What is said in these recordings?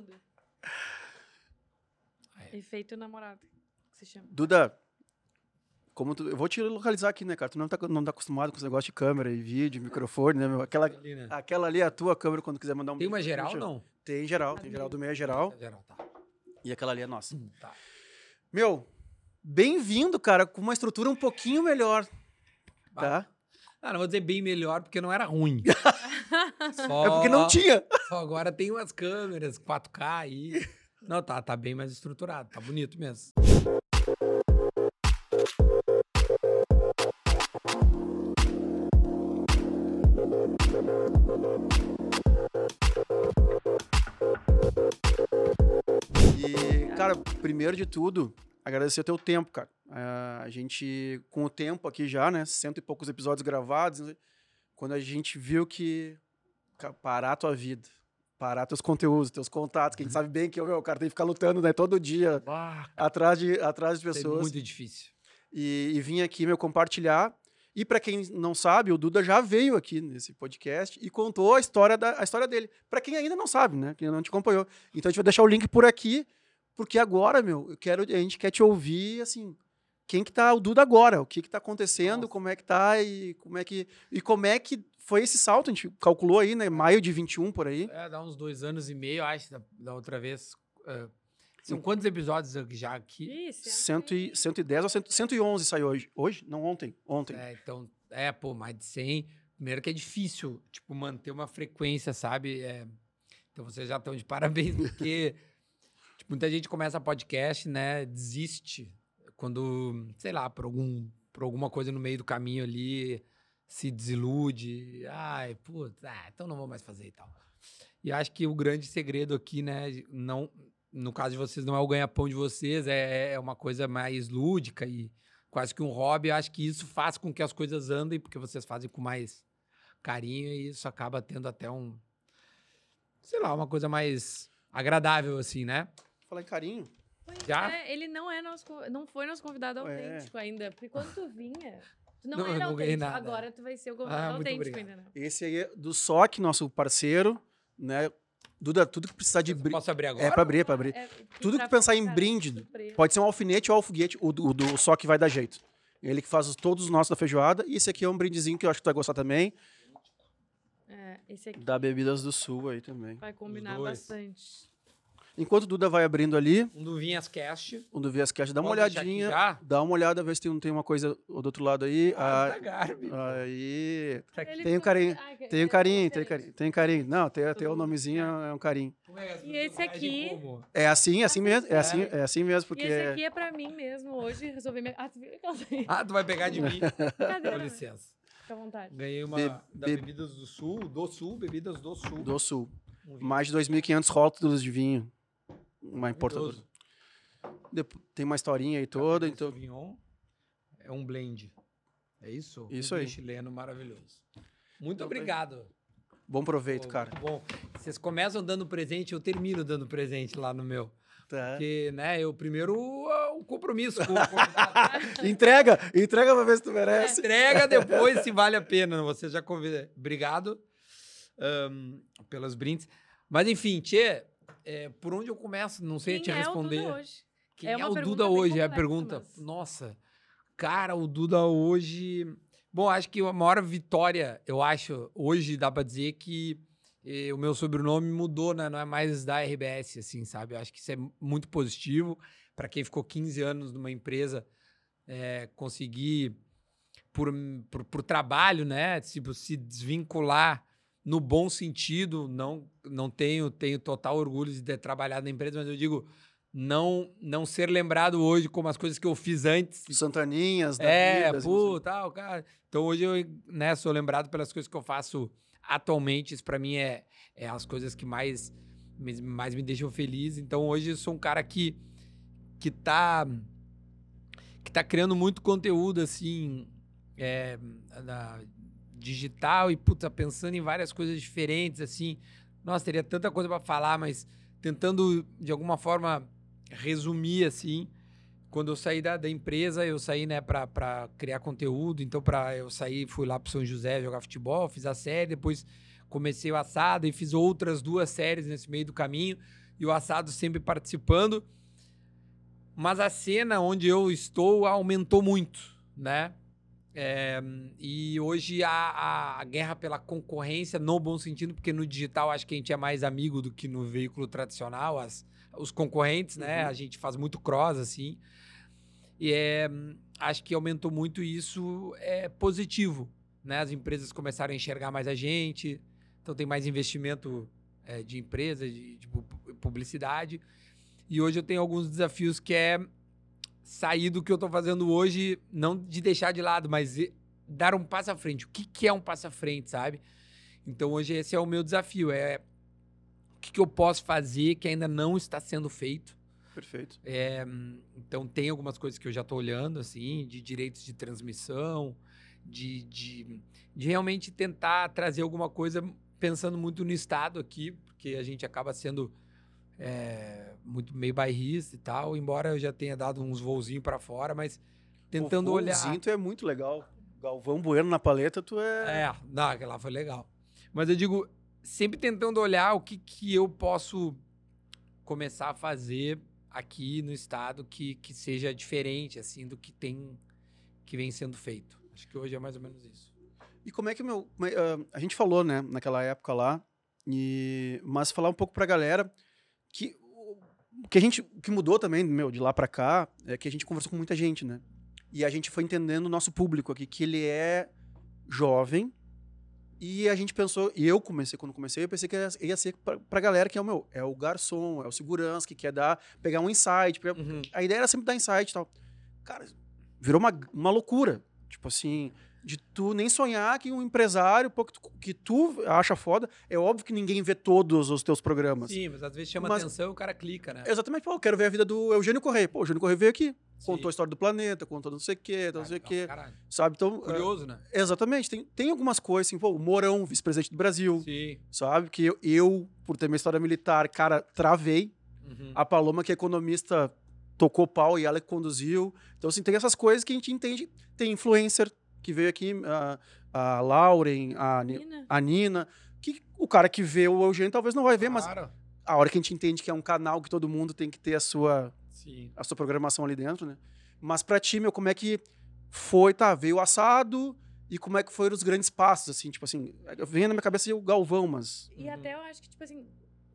muda. Efeito namorado, que se chama. Duda, como tu, eu vou te localizar aqui, né, cara? Tu não tá, não tá acostumado com esse negócio de câmera e vídeo, microfone, né? meu? Aquela, Ali, né? aquela ali é a tua câmera quando quiser mandar um Tem uma geral deixa- não? Tem geral, tem geral do meio é geral. Geral, tá. E aquela ali é nossa. Hum, tá. Meu, bem-vindo, cara, com uma estrutura um pouquinho melhor, tá? Ah, não vou dizer bem melhor, porque não era ruim. Só, É porque não tinha. Só agora tem umas câmeras 4K aí. Não, tá, tá bem mais estruturado, tá bonito mesmo. E, cara, primeiro de tudo, agradecer o teu tempo, cara. Ah, a gente, com o tempo aqui já, né? Cento e poucos episódios gravados, né, quando a gente viu que parar a tua vida, parar teus conteúdos, teus contatos, que a gente sabe bem que meu, o cara tem que ficar lutando, né? Todo dia atrás de, atrás de é pessoas. muito difícil. e, e vim aqui, meu, compartilhar. E para quem não sabe, o Duda já veio aqui nesse podcast e contou a história, da, a história dele. Para quem ainda não sabe, né? Quem não te acompanhou. Então a gente vai deixar o link por aqui, porque agora, meu, eu quero, a gente quer te ouvir, assim, quem que tá o Duda agora, o que que tá acontecendo, Nossa. como é que tá e como é que e como é que foi esse salto, a gente calculou aí, né, maio de 21 por aí. É, dá uns dois anos e meio, acho, da, da outra vez. é, são quantos episódios já aqui? Isso. Cento e, 110 ou 100, 111 saiu hoje. Hoje? Não, ontem. Ontem. É, então, é, pô, mais de 100. Primeiro que é difícil, tipo, manter uma frequência, sabe? É, então vocês já estão de parabéns, porque tipo, muita gente começa podcast, né? Desiste quando, sei lá, por, algum, por alguma coisa no meio do caminho ali, se desilude. Ai, putz, ah, então não vou mais fazer e tal. E acho que o grande segredo aqui, né? Não, no caso de vocês, não é o ganha-pão de vocês, é, é uma coisa mais lúdica e quase que um hobby. Acho que isso faz com que as coisas andem, porque vocês fazem com mais carinho e isso acaba tendo até um, sei lá, uma coisa mais agradável, assim, né? Falar em carinho. Pois Já? é, ele não é nosso, não foi nosso convidado É. autêntico ainda. Porque quando tu vinha, tu não, Não, era não autêntico. nada. Agora tu vai ser o convidado Ah, autêntico ainda, não. Esse aí é do SOC, nosso parceiro, né? Duda, tudo que precisar de brinde. Posso abrir agora? É pra abrir, é pra abrir. É, Tudo que pensar em cara, brinde, surpresa. Pode ser um alfinete ou alfoguete, o do, o do SOC vai dar jeito. Ele que faz os- todos os nossos da feijoada. E esse aqui é um brindezinho que eu acho que tu vai gostar também. É, esse aqui Da Bebidas do Sul aí também. vai combinar bastante. Enquanto o Duda vai abrindo ali, Um do Vinhas Cast. o do Viascast, dá uma Pode olhadinha. Dá uma olhada, ver se tem, tem uma coisa do outro lado aí. Ah, Ah, da Garbi. aí. Tá Tem um carinho, Ah, que- Tem um carinho, tem diferente. carinho. Tem carinho. Não, tem, tem o nomezinho, é um carinho. É E esse aqui-? É assim, é assim mesmo. É assim, é assim mesmo, E porque. esse aqui é pra mim mesmo. Hoje resolvi me... Ah, tu viu aquela daí? Ah, tu vai pegar de mim. Brincadeira, Com licença. Fica à vontade. Ganhei uma Be- da be- Bebidas do Sul, do Sul, Bebidas do Sul. Do Sul. Um Mais de 2.500 rótulos de vinho. Uma importadora. Tem uma historinha aí toda, Cabernet então. Sauvignon é um blend. É isso? Isso um aí. chileno maravilhoso. Muito Então, obrigado. Bom proveito, cara. Bom, vocês começam dando presente, eu termino dando presente lá no meu. Tá. Porque, né, eu primeiro ah, o compromisso com o convidado. Entrega, entrega pra ver se tu merece. Entrega depois se vale a pena. Você já convida. Obrigado ahn, pelos brindes. Mas enfim, Tchê, é, por onde eu começo? Não sei Quem te é o responder. Duda hoje? Quem É é, o Duda hoje? É a pergunta. mas- Nossa, cara, o Duda hoje. Bom, acho que a maior vitória, eu acho, hoje dá pra dizer que eh, o meu sobrenome mudou, né? Não é mais da RBS, assim, sabe? Eu acho que isso é muito positivo. Pra quem ficou 15 anos numa empresa, eh, conseguir, por, por, por trabalho, né? Tipo, se desvincular no bom sentido. Não, não tenho, tenho total orgulho de ter trabalhado na empresa, mas eu digo não não ser lembrado hoje como as coisas que eu fiz antes. Santaninhas, da É, vida, assim, pô, tal, cara. Então hoje eu né, sou lembrado pelas coisas que eu faço atualmente. Isso pra mim é, é as coisas que mais, me- mais me deixam feliz. Então hoje eu sou um cara que, que tá que tá criando muito conteúdo assim é, digital e puta pensando em várias coisas diferentes assim. Nossa, teria tanta coisa pra falar, mas tentando de alguma forma resumir assim. Quando eu saí da, da empresa, eu saí, né, pra criar conteúdo. Então, pra, eu saí, fui lá pro São José jogar futebol, fiz a série, depois comecei o assado e fiz outras duas séries nesse meio do caminho. e o assado sempre participando. Mas a cena onde eu estou aumentou muito, né? É, e hoje a, a, guerra pela concorrência, no bom sentido, porque no digital acho que a gente é mais amigo do que no veículo tradicional, as, os concorrentes, né? Uhum. A gente faz muito cross, assim. E é, acho que aumentou muito isso é positivo, né? As empresas começaram a enxergar mais a gente, então tem mais investimento é, de empresa, de, de publicidade. E hoje eu tenho alguns desafios que é sair do que eu estou fazendo hoje, não de deixar de lado, mas dar um passo à frente. O que, que é um passo à frente, sabe? Então hoje esse é o meu desafio, é o que, que eu posso fazer que ainda não está sendo feito. Perfeito. É, então tem algumas coisas que eu já estou olhando, assim, de direitos de transmissão, de, de, de realmente tentar trazer alguma coisa pensando muito no Estado aqui, porque a gente acaba sendo é, muito meio bairrista e tal, embora eu já tenha dado uns voozinhos para fora, mas tentando o olhar. tu é muito legal. Galvão Bueno na paleta, tu é. É, não, aquela foi legal. Mas eu digo, sempre tentando olhar o que, que eu posso começar a fazer aqui no estado que, que seja diferente, assim, do que tem, que vem sendo feito. Acho que hoje é mais ou menos isso. E como é que o meu. Uh, a gente falou, né, naquela época lá, e, mas falar um pouco pra galera que o que a gente que mudou também, meu, de lá para cá, é que a gente conversou com muita gente, né? E a gente foi entendendo o nosso público aqui, que ele é jovem. E a gente pensou, e eu comecei, quando comecei, eu pensei que ia ser pra, pra galera que é o meu, é o garçom, é o segurança, que quer dar, pegar um insight. Pegar, uhum. A ideia era sempre dar insight e tal. Cara, virou uma, uma loucura. Tipo assim, de tu nem sonhar que um empresário pô, que, tu, que, tu, acha foda, é óbvio que ninguém vê todos os teus programas. Sim, mas às vezes chama mas, atenção e o cara clica, né? Exatamente, pô, eu quero ver a vida do Eugênio Correia. Pô, o Eugênio Correia veio aqui, Sim. contou a história do planeta, contou não sei o quê, não sei o quê. Caralho. Sabe? Então, Curioso, né? Exatamente. Tem, tem algumas coisas, assim, pô, o Mourão, vice-presidente do Brasil. Sim. Sabe? Que eu, eu, por ter minha história militar, cara, travei. Uhum. A Paloma, que é economista, tocou pau e ela que conduziu. Então, assim, tem essas coisas que a gente entende. Tem influencer que veio aqui, uh, a Lauren, a Nina. a Nina, que o cara que vê o Eugênio talvez não vai ver, claro. mas a hora que a gente entende que é um canal que todo mundo tem que ter a sua, Sim. a sua programação ali dentro, né? Mas pra ti, meu, como é que foi, tá? Veio o assado e como é que foram os grandes passos, assim, tipo assim, vem na minha cabeça o Galvão, mas... E uhum. até eu acho que, tipo assim,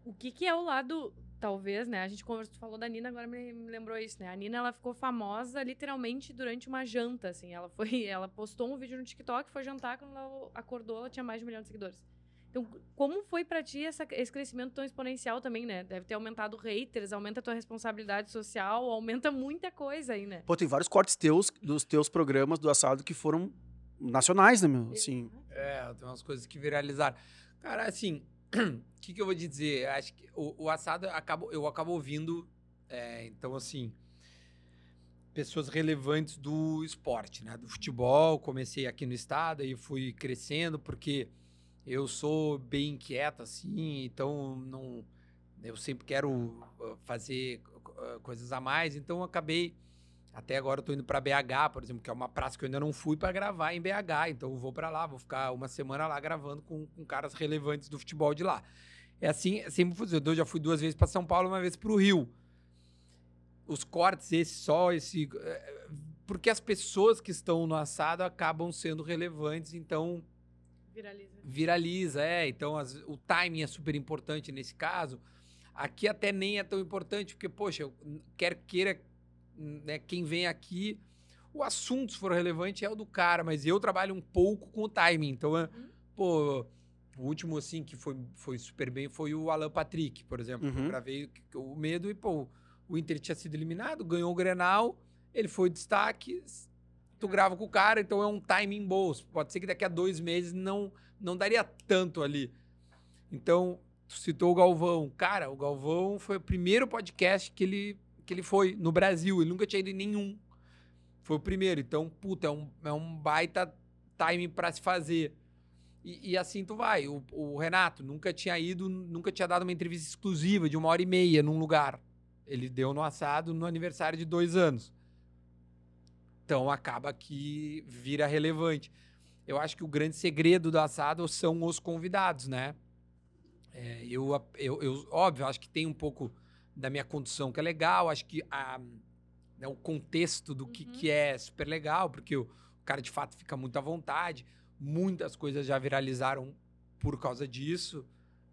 o que que é o lado talvez, né? A gente conversou, falou da Nina, agora me, lembrou isso, né? A Nina, ela ficou famosa literalmente durante uma janta, assim. Ela foi, ela postou um vídeo no TikTok, foi jantar, quando ela acordou, ela tinha mais de um milhão de seguidores. Então, como foi para ti essa, esse crescimento tão exponencial também, né? Deve ter aumentado haters, aumenta a tua responsabilidade social, aumenta muita coisa aí, né? Pô, tem vários cortes teus, dos teus programas do assado que foram nacionais, né, meu? Assim. É, tem umas coisas que viralizaram. Cara, assim, o que, que, eu vou dizer? Acho que o, o assado acabo, eu acabo ouvindo. É, então, assim, pessoas relevantes do esporte, né? Do futebol. Comecei aqui no estado e fui crescendo, porque eu sou bem inquieto, assim, então não. Eu sempre quero ah, fazer ah, coisas a mais, então acabei até agora eu tô indo para BH, por exemplo, que é uma praça que eu ainda não fui para gravar em BH. Então eu vou para lá, vou ficar uma semana lá gravando com, com caras relevantes do futebol de lá. É assim, é sempre eu já fui duas vezes para São Paulo, uma vez para o Rio. Os cortes, esse só, esse. Eh, porque as pessoas que estão no assado acabam sendo relevantes, então. Viraliza. Viraliza, é. Então as, o timing é super importante nesse caso. Aqui até nem é tão importante, porque, poxa, eu quer queira né, quem vem aqui, o assunto, se for relevante, é o do cara, mas eu trabalho um pouco com o timing. Então, é, uhum. pô, o último, assim, que foi, foi super bem foi o Alan Patrick, por exemplo. Uhum. Eu gravei o medo e, pô, o Inter tinha sido eliminado, ganhou o Grenal, ele foi destaque, tu grava com o cara, então é um timing bom. Pode ser que daqui a dois meses não, não daria tanto ali. Então, tu citou o Galvão. Cara, o Galvão foi o primeiro podcast que ele que ele foi no Brasil. Ele nunca tinha ido em nenhum. Foi o primeiro. Então, puta, é um, é um baita time para se fazer. E, e, assim tu vai. O, o, Renato nunca tinha ido, nunca tinha dado uma entrevista exclusiva de uma hora e meia num lugar. Ele deu no assado no aniversário de dois anos. Então acaba que vira relevante. Eu acho que o grande segredo do assado são os convidados, né? É, eu, eu, eu, óbvio, acho que tem um pouco da minha condição que é legal, acho que a, né, o contexto do que, Uhum. que é super legal, porque o, o cara de fato fica muito à vontade. Muitas coisas já viralizaram por causa disso,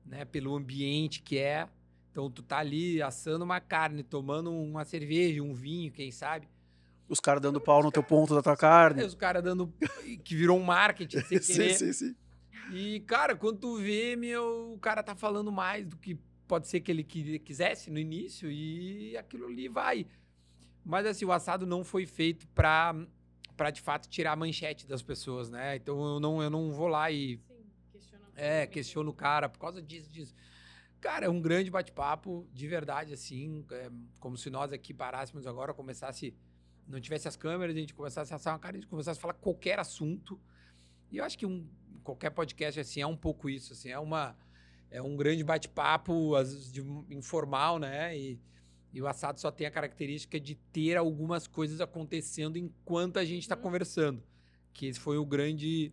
né? Pelo ambiente que é. Então tu tá ali assando uma carne, tomando uma cerveja, um vinho, quem sabe. Os caras dando pau no teu ponto da tua carne. Aí os caras dando. que virou um marketing sem sim, querer. sim, sim. E, cara, quando tu vê, meu, o cara tá falando mais do que pode ser que ele qui- quisesse no início e aquilo ali vai. Mas, assim, o assado não foi feito pra, pra de fato, tirar a manchete das pessoas, né? Então eu não, eu não vou lá e Sim, questiona. é, questiono o cara por causa disso, disso. Cara, é um grande bate-papo, de verdade, assim, é, como se nós aqui parássemos agora, começasse, não tivesse as câmeras, a gente começasse a assar uma cara, a gente começasse a falar qualquer assunto. E eu acho que um, qualquer podcast, assim, é um pouco isso, assim, é uma, é um grande bate-papo, de- informal, né, e, e o assado só tem a característica de ter algumas coisas acontecendo enquanto a gente está Uhum. conversando, que esse foi o grande,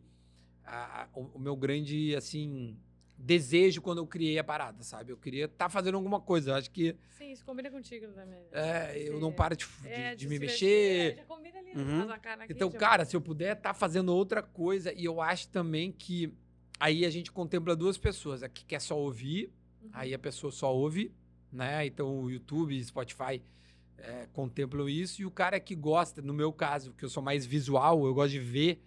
a- a- o, o meu grande, assim, desejo quando eu criei a parada, sabe? Eu queria estar fazendo alguma coisa. Eu acho que Sim, isso combina contigo também. é, eu Sim. não paro de, de- É, de me se mexer. Já combina ali, Uhum. faz uma cara aqui, Então, cara, se eu puder estar fazendo outra coisa, e eu acho também que aí a gente contempla duas pessoas. A que quer só ouvir, Uhum. aí a pessoa só ouve, né? Então o YouTube, Spotify é, contemplam isso. E o cara que gosta, no meu caso, que eu sou mais visual, eu gosto de ver,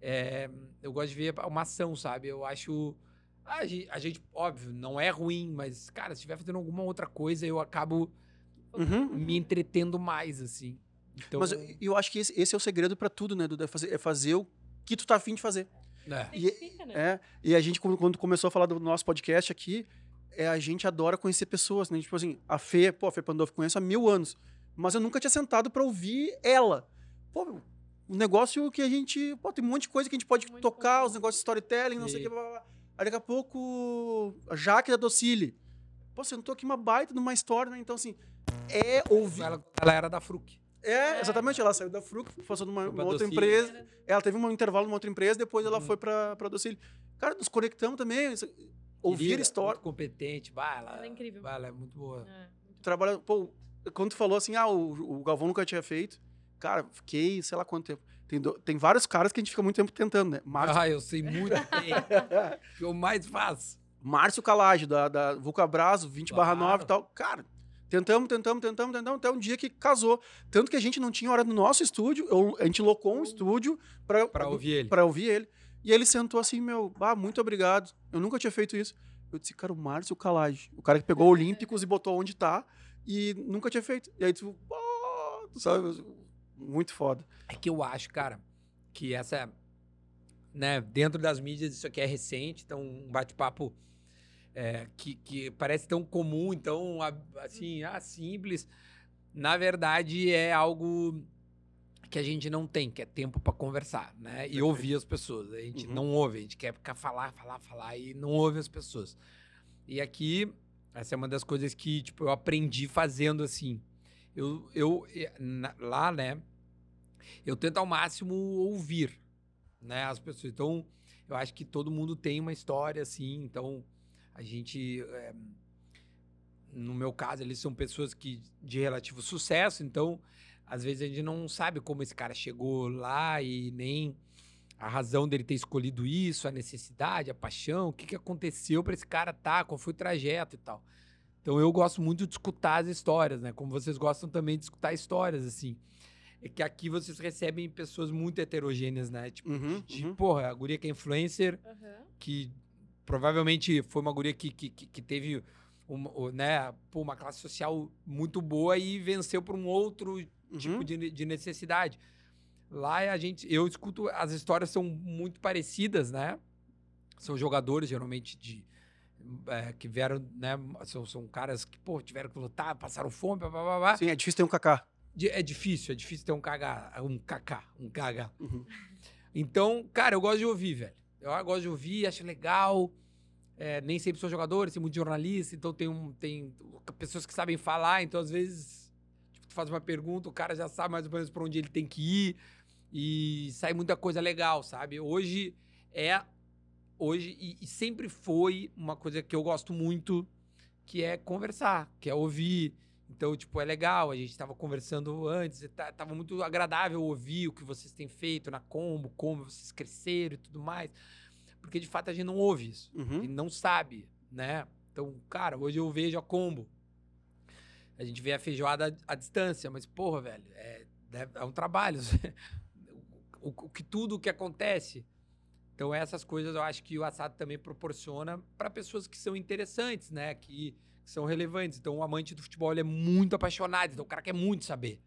é, eu gosto de ver uma ação, sabe? Eu acho. A gente, a gente, óbvio, não é ruim, mas, cara, se estiver fazendo alguma outra coisa, eu acabo Uhum. me entretendo mais, assim. Então, Mas eu, eu acho que esse, esse é o segredo pra tudo, né, Duda? É fazer, é fazer o que tu tá afim de fazer. É. E- Identifica, né? É, e a gente, quando, começou a falar do nosso podcast aqui, é, a gente adora conhecer pessoas, né? Tipo assim, a Fê, pô, a Fê Pandolfo conheço há mil anos, mas eu nunca tinha sentado pra ouvir ela. Pô, um negócio que a gente, pô, tem um monte de coisa que a gente pode Muito tocar, bom. os negócios de storytelling, não sei o que, blá, blá, blá. Aí daqui a pouco, a Jaque da Docile. Pô, sentou aqui uma baita numa história, né? Então, assim, é ouvir. Ela, ela era da Fruc. É, exatamente, ela saiu da Fruc, passou numa uma outra empresa. Ela teve um intervalo numa outra empresa, depois ela Uhum. foi pra, pra Docile. Cara, nos conectamos também. Ouvir Querida, história. Muito competente. Bah, ela, Ela é incrível. bah, ela é muito boa. É, muito Trabalha, pô, quando tu falou assim, ah, o, o Galvão nunca tinha feito. Cara, fiquei, sei lá quanto tempo. Tem, do- tem vários caras que a gente fica muito tempo tentando, né? Márcio, Ah, eu sei muito bem. que eu mais faço. Márcio Calage, da, da Vulcabraso, 20 barra 9 Claro. e tal. Cara, tentamos, tentamos, tentamos, tentamos, até um dia que casou. Tanto que a gente não tinha hora no nosso estúdio, eu- a gente locou um estúdio pra, Pra ouvir ele. pra ouvir ele. E ele sentou assim, meu, ah, muito obrigado. Eu nunca tinha feito isso. Eu disse, cara, o Márcio Calage, o cara que pegou Olímpicos e botou onde tá e nunca tinha feito. E aí tu, pô, tu sabe, muito foda. É que eu acho, cara, que essa. Né, dentro das mídias, isso aqui é recente, então um bate-papo é, que, que parece tão comum, a- assim, ah, simples. Na verdade, é algo que a gente não tem, que é tempo pra conversar, né? E ouvir as pessoas. A gente Uhum. não ouve, a gente quer ficar falar, falar, falar e não ouve as pessoas. E aqui, essa é uma das coisas que, tipo, eu aprendi fazendo assim. Eu, eu na- lá, né? Eu tento ao máximo ouvir, né, as pessoas. Então, eu acho que todo mundo tem uma história assim. Então, a gente, eh, no meu caso, eles são pessoas que de relativo sucesso. Então, às vezes a gente não sabe como esse cara chegou lá e nem a razão dele ter escolhido isso, a necessidade, a paixão, o que, que aconteceu para esse cara estar, qual foi o trajeto e tal. Então eu gosto muito de escutar as histórias, né? Como vocês gostam também de escutar histórias, assim. É que aqui vocês recebem pessoas muito heterogêneas, né? Tipo, Uhum, de, uhum. porra, a guria que é influencer, Aham. que provavelmente foi uma guria que, que, que- teve uma, né, uma classe social muito boa e venceu por um outro tipo Uhum. de, ne- de necessidade. Lá a gente, eu escuto, as histórias são muito parecidas, né? São jogadores geralmente de é, que vieram, né? São, são caras que pô, tiveram que lutar, passaram fome, blá, blá, blá. Sim, é difícil ter um. De- É difícil, é difícil ter um KH, um KK, um KH. Uhum. Então, cara, eu gosto de ouvir, velho. Eu gosto de ouvir, acho legal. É, nem sempre são jogadores, tem muito jornalista, então tem, um, tem pessoas que sabem falar, então às vezes tipo, tu faz uma pergunta, o cara já sabe mais ou menos pra onde ele tem que ir e sai muita coisa legal, sabe? Hoje é hoje, e, e sempre foi uma coisa que eu gosto muito, que é conversar, que é ouvir. Então, tipo, é legal, a gente estava conversando antes, tá, tava muito agradável ouvir o que vocês têm feito na Combo, como vocês cresceram e tudo mais. Porque, de fato, a gente não ouve isso. Uhum. E não sabe, né? Então, cara, hoje eu vejo a Combo. A gente vê a feijoada à distância, mas, porra, velho, é, é um trabalho. o, o, que tudo o que acontece. Então, essas coisas eu acho que o assado também proporciona para pessoas que são interessantes, né? Que, que, são relevantes. Então, o amante do futebol é muito apaixonado, então o cara quer muito saber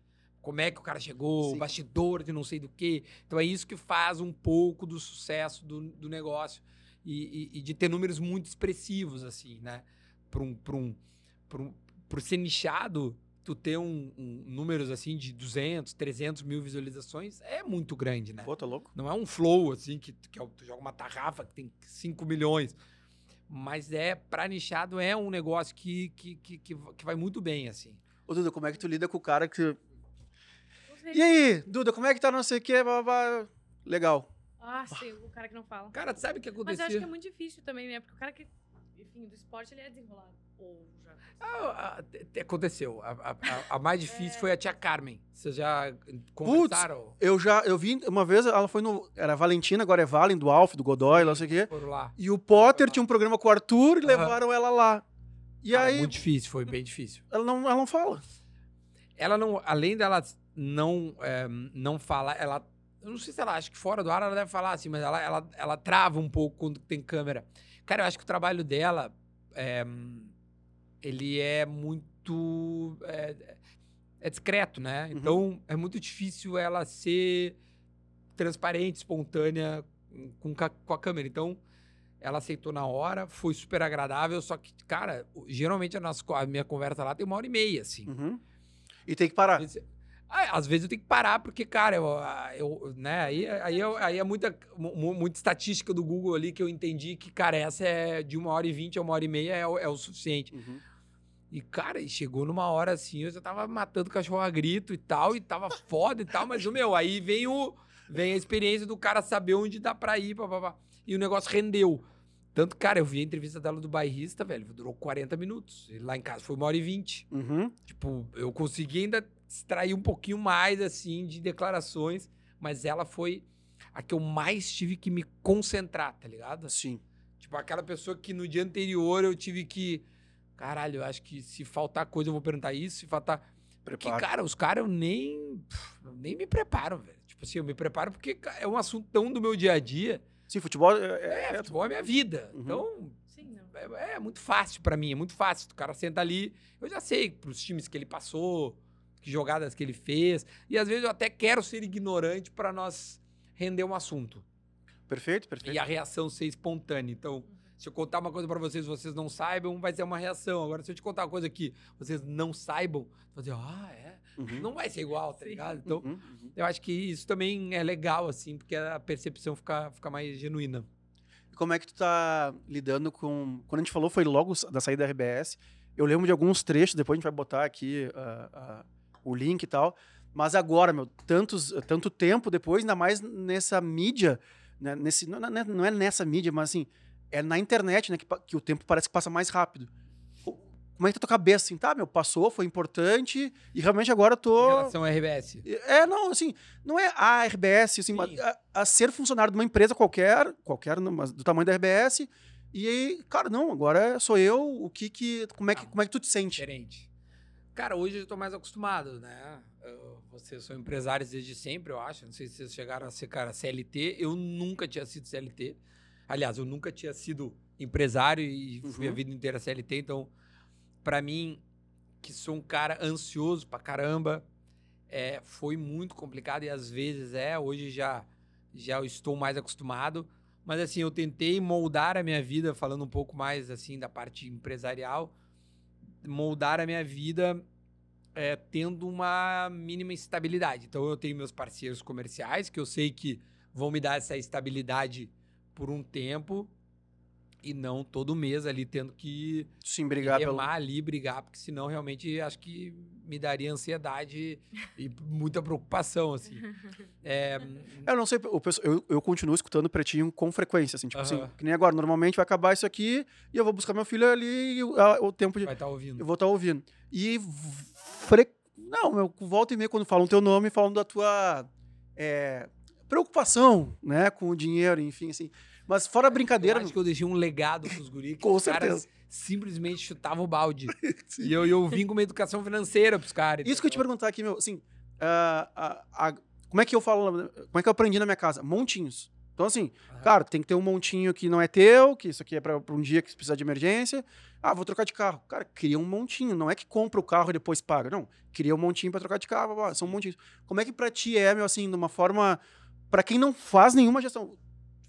como é que o cara chegou, Sim. bastidor de não sei do que. Então, é isso que faz um pouco do sucesso do, do negócio e, e, e, de ter números muito expressivos, assim, né? Para um, um, um, por ser nichado, tu ter um, um, números assim de 200, 300 mil visualizações é muito grande, né? Pô, tá louco? Não é um flow, assim, que, que é tu joga uma tarrafa que tem 5 milhões. Mas é, pra nichado, é um negócio que, que, que, que, que vai muito bem, assim. Ô, Duda, como é que tu lida com o cara que. E aí, Duda, como é que tá não sei o quê? Legal. Ah, sim, o cara que não fala. Cara, sabe o que aconteceu? Mas eu acho que é muito difícil também, né? Porque o cara que, enfim, do esporte, ele é desenrolado. Ou já... Ah, aconteceu. A, a, a mais difícil é... foi a tia Carmen. Vocês já conversaram? Putz, eu já, eu vi uma vez, ela foi no, era Valentina, agora é Valen, do Alf, do Godoy, não sei o quê. Foram lá. E o Potter tinha um programa com o Arthur e levaram ela lá. E ah, aí... Muito difícil, foi bem difícil. Ela não, ela não fala. Ela não, além dela não, é, não falar, ela eu não sei se ela acha que fora do ar ela deve falar assim, mas ela, ela, ela trava um pouco quando tem câmera. Cara, eu acho que o trabalho dela é, ele é muito. É, é discreto, né? Uhum. Então é muito difícil ela ser transparente, espontânea com, com a câmera. Então ela aceitou na hora, foi super agradável, só que, cara, geralmente a, nossa, a minha conversa lá tem uma hora e meia, assim. Uhum. E tem que parar. Às vezes eu tenho que parar, porque, cara, eu, ah, eu, né, aí, aí, eu, aí é muita, muita estatística do Google ali que eu entendi que, cara, essa é de uma hora e vinte a uma hora e meia é, é o suficiente. Uhum. E, cara, chegou numa hora assim, eu já tava matando cachorro a grito e tal, e tava foda e tal, mas, meu, aí vem, o, vem a experiência do cara saber onde dá pra ir, papapá. E o negócio rendeu. Tanto, cara, eu vi a entrevista dela do bairrista, velho, durou 40 minutos. E lá em casa foi uma hora e vinte. Uhum. Tipo, eu consegui ainda extrair um pouquinho mais, assim, de declarações, mas ela foi a que eu mais tive que me concentrar, tá ligado? Sim. Tipo, aquela pessoa que no dia anterior eu tive que. Caralho, eu acho que se faltar coisa eu vou perguntar isso, se faltar. Porque, cara, os caras eu nem. nem me preparo, velho. Tipo assim, eu me preparo porque é um assunto tão do meu dia a dia. Sim, futebol é. é, é futebol é minha vida. Uhum. Então. Sim, é, é, muito fácil para mim, é muito fácil. O cara senta ali, eu já sei pros times que ele passou, que jogadas que ele fez. E às vezes eu até quero ser ignorante para nós render um assunto. Perfeito, perfeito. E a reação ser espontânea. Então, se eu contar uma coisa para vocês vocês não saibam, vai ser uma reação. Agora, se eu te contar uma coisa que vocês não saibam, vai dizer, ah, é? Uhum. Não vai ser igual, tá Sim. ligado? Então, uhum, uhum. eu acho que isso também é legal, assim, porque a percepção fica, fica mais genuína. E como é que tu tá lidando com... Quando a gente falou, foi logo da saída da RBS. Eu lembro de alguns trechos, depois a gente vai botar aqui... Uh, uh o link e tal. Mas agora, meu, tantos, tanto tempo depois, ainda mais nessa mídia, né, nesse, não, não é nessa mídia, mas assim, é na internet, né, que, que o tempo parece que passa mais rápido. Como é que tá tua cabeça, assim, tá, meu, passou, foi importante, e realmente agora eu tô... Em relação à RBS. É, não, assim, não é a RBS, assim, a, a, ser funcionário de uma empresa qualquer, qualquer, mas do tamanho da RBS, e aí, cara, não, agora sou eu, o que que, como é que, como é que tu te sente? Diferente. Cara, hoje eu tô mais acostumado, né? Eu, vocês são empresários desde sempre, eu acho. Não sei se vocês chegaram a ser, cara, CLT. Eu nunca tinha sido CLT. Aliás, eu nunca tinha sido empresário e uhum. fui a vida inteira CLT. Então, para mim, que sou um cara ansioso pra caramba, é, foi muito complicado e às vezes é. Hoje já, já estou mais acostumado. Mas assim, eu tentei moldar a minha vida, falando um pouco mais assim da parte empresarial moldar a minha vida é, tendo uma mínima estabilidade. Então eu tenho meus parceiros comerciais que eu sei que vão me dar essa estabilidade por um tempo. E não todo mês ali tendo que Sim, brigar pelo. ali, brigar, porque senão realmente acho que me daria ansiedade e muita preocupação, assim. É, Eu não sei, o pessoal- eu, eu continuo escutando o Pretinho com frequência, assim, tipo assim, Aham. que nem agora, normalmente vai acabar isso aqui e eu vou buscar meu filho ali e o, tempo de... vai estar ouvindo. Eu vou estar ouvindo. E fre... Não, meu, volta e meia, quando falam teu nome, falam da tua é, preocupação, né, com o dinheiro, enfim, assim. Mas fora brincadeira... Eu acho que eu deixei um legado pros guris Com certeza. simplesmente chutavam o balde. e eu, eu vim com uma educação financeira pros caras. Isso que eu te perguntar aqui, meu, assim, ah, ah, ah, como é que eu falo, como é que eu aprendi na minha casa? Montinhos. Então, assim, Aham. cara, tem que ter um montinho que não é teu, que isso aqui é pra um dia que você precisa de emergência. Ah, vou trocar de carro. Cara, cria um montinho. Não é que compra o carro e depois paga. Não, cria um montinho pra trocar de carro. blá, blá, são montinhos. Como é que pra ti é, meu, assim, de uma forma... Pra quem não faz nenhuma gestão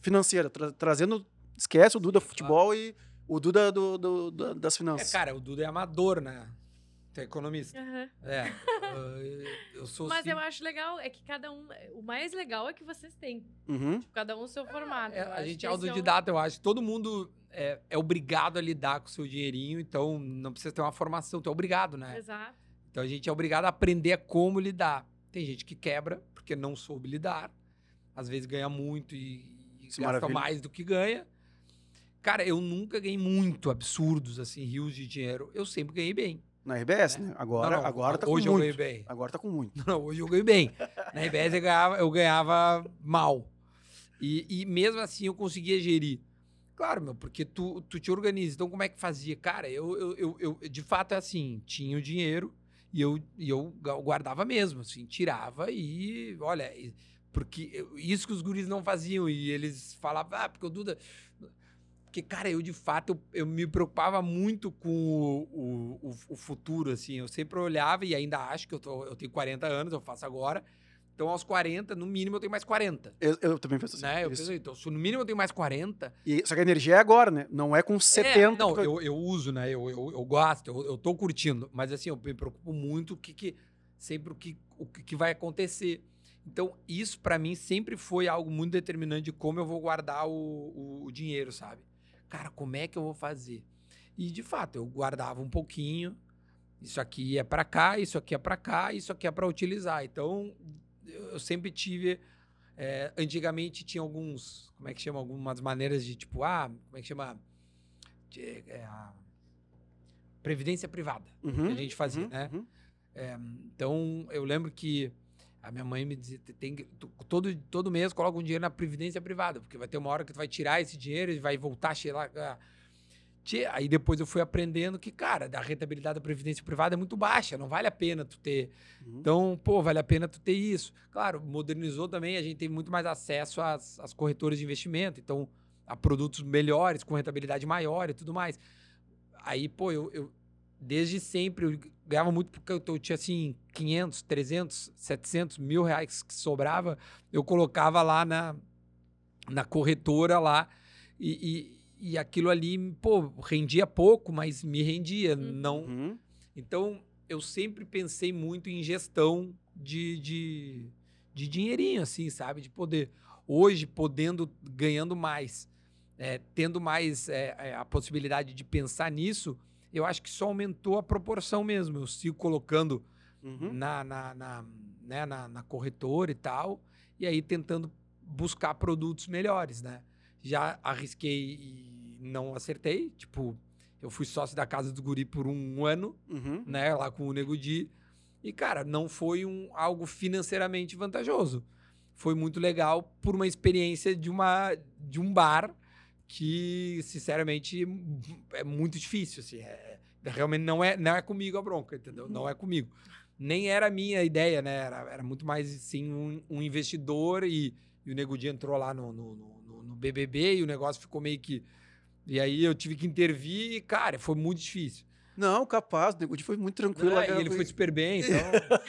financeira, tra- trazendo... Esquece o Duda futebol e o Duda do, do- da- das É, finanças. cara, o Duda é amador, né? Tu é economista. Aham. É. eu- sou Mas sim- eu acho legal, é que cada um. O mais legal é que vocês têm. Uhum. Cada um o seu formato. É, a gente é esse um- autodidata, eu acho. Todo mundo é, é obrigado a lidar com o seu dinheirinho, então não precisa ter uma formação, tu é obrigado, né? Exato. Então a gente é obrigado a aprender a como lidar. Tem gente que quebra porque não soube lidar. Às vezes ganha muito e Isso, gasta maravilha. mais do que ganha. Cara, eu nunca ganhei muito absurdos, assim, rios de dinheiro. Eu sempre ganhei bem. Na RBS, né? Agora, Não, não, agora tá hoje com eu muito. ganhei bem. Agora tá com muito. Não, hoje eu ganho bem. Na RBS eu ganhava, eu ganhava mal. E, e mesmo assim eu conseguia gerir. Claro, meu, porque tu, tu te organiza. Então, como é que fazia? Cara, eu, eu, eu, eu- de fato é assim, tinha o dinheiro e eu, e eu guardava mesmo, assim, tirava e, olha, porque isso que os guris não faziam. E eles falavam, ah, porque o Duda. Porque, cara, eu de fato eu, eu me preocupava muito com o, o, o- futuro, assim. Eu sempre olhava e ainda acho que eu, tô, eu tenho 40 anos, eu faço agora. Então, aos 40, no mínimo, eu tenho mais 40. Eu, eu também penso assim. né? Eu penso, então, se no mínimo eu tenho mais 40. E, só que a energia é agora, né? Não é com 70. É, não, eu, eu uso, né? Eu, eu, eu gosto, eu, eu tô curtindo. Mas assim, eu me preocupo muito o que, que sempre o que, o que vai acontecer. Então, isso pra mim sempre foi algo muito determinante de como eu vou guardar o, o, o dinheiro, sabe? Cara, como é que eu vou fazer? E de fato, eu guardava um pouquinho. Isso aqui é pra cá, isso aqui é pra cá, isso aqui é pra utilizar. Então, eu, sempre tive. é, antigamente tinha alguns. Como é que chama? Algumas maneiras de tipo, ah, como é que chama? De- é, previdência privada Uhum, que a gente fazia, uhum, né? uhum. É, então, eu lembro que a minha mãe me dizia, tem que, todo, todo mês coloca um dinheiro na previdência privada, porque vai ter uma hora que tu vai tirar esse dinheiro e vai voltar, ah. Tchê, Aí depois eu fui aprendendo que, cara, a rentabilidade da previdência privada é muito baixa, não vale a pena tu ter. Uhum. Então, pô, vale a pena tu ter isso. Claro, modernizou também, a gente tem muito mais acesso às, às corretoras de investimento, então, a produtos melhores, com rentabilidade maior e tudo mais. Aí, pô, eu, eu desde sempre eu ganhava muito porque eu, eu tinha assim 500, 300, 700 mil reais que sobrava, eu colocava lá na, na corretora lá e, e, e aquilo ali, pô, rendia pouco, mas me rendia, Uhum. não Uhum. então, eu sempre pensei muito em gestão de, de, de dinheirinho, assim, sabe? De poder. Hoje, podendo, ganhando mais, é, tendo mais é, a possibilidade de pensar nisso, eu acho que só aumentou a proporção mesmo. Eu sigo colocando Uhum. na, na, na, né, na, na corretora e tal, e aí tentando buscar produtos melhores, né? Já arrisquei e não acertei, tipo, eu fui sócio da Casa do Guri por um ano, Uhum. né, lá com o Nego Di, e, cara, não foi um, algo financeiramente vantajoso. Foi muito legal por uma experiência de, uma, de um bar que, sinceramente, é muito difícil, assim, é- realmente não é, não é comigo a bronca, entendeu? Não é comigo. Nem era a minha ideia, né? Era, era muito mais, sim, um, um investidor e, e o Nego entrou lá no, no, no- no BBB e o negócio ficou meio que... E aí eu tive que intervir e, cara, foi muito difícil. Não, capaz, o Nego foi muito tranquilo. E ele foi super bem, então.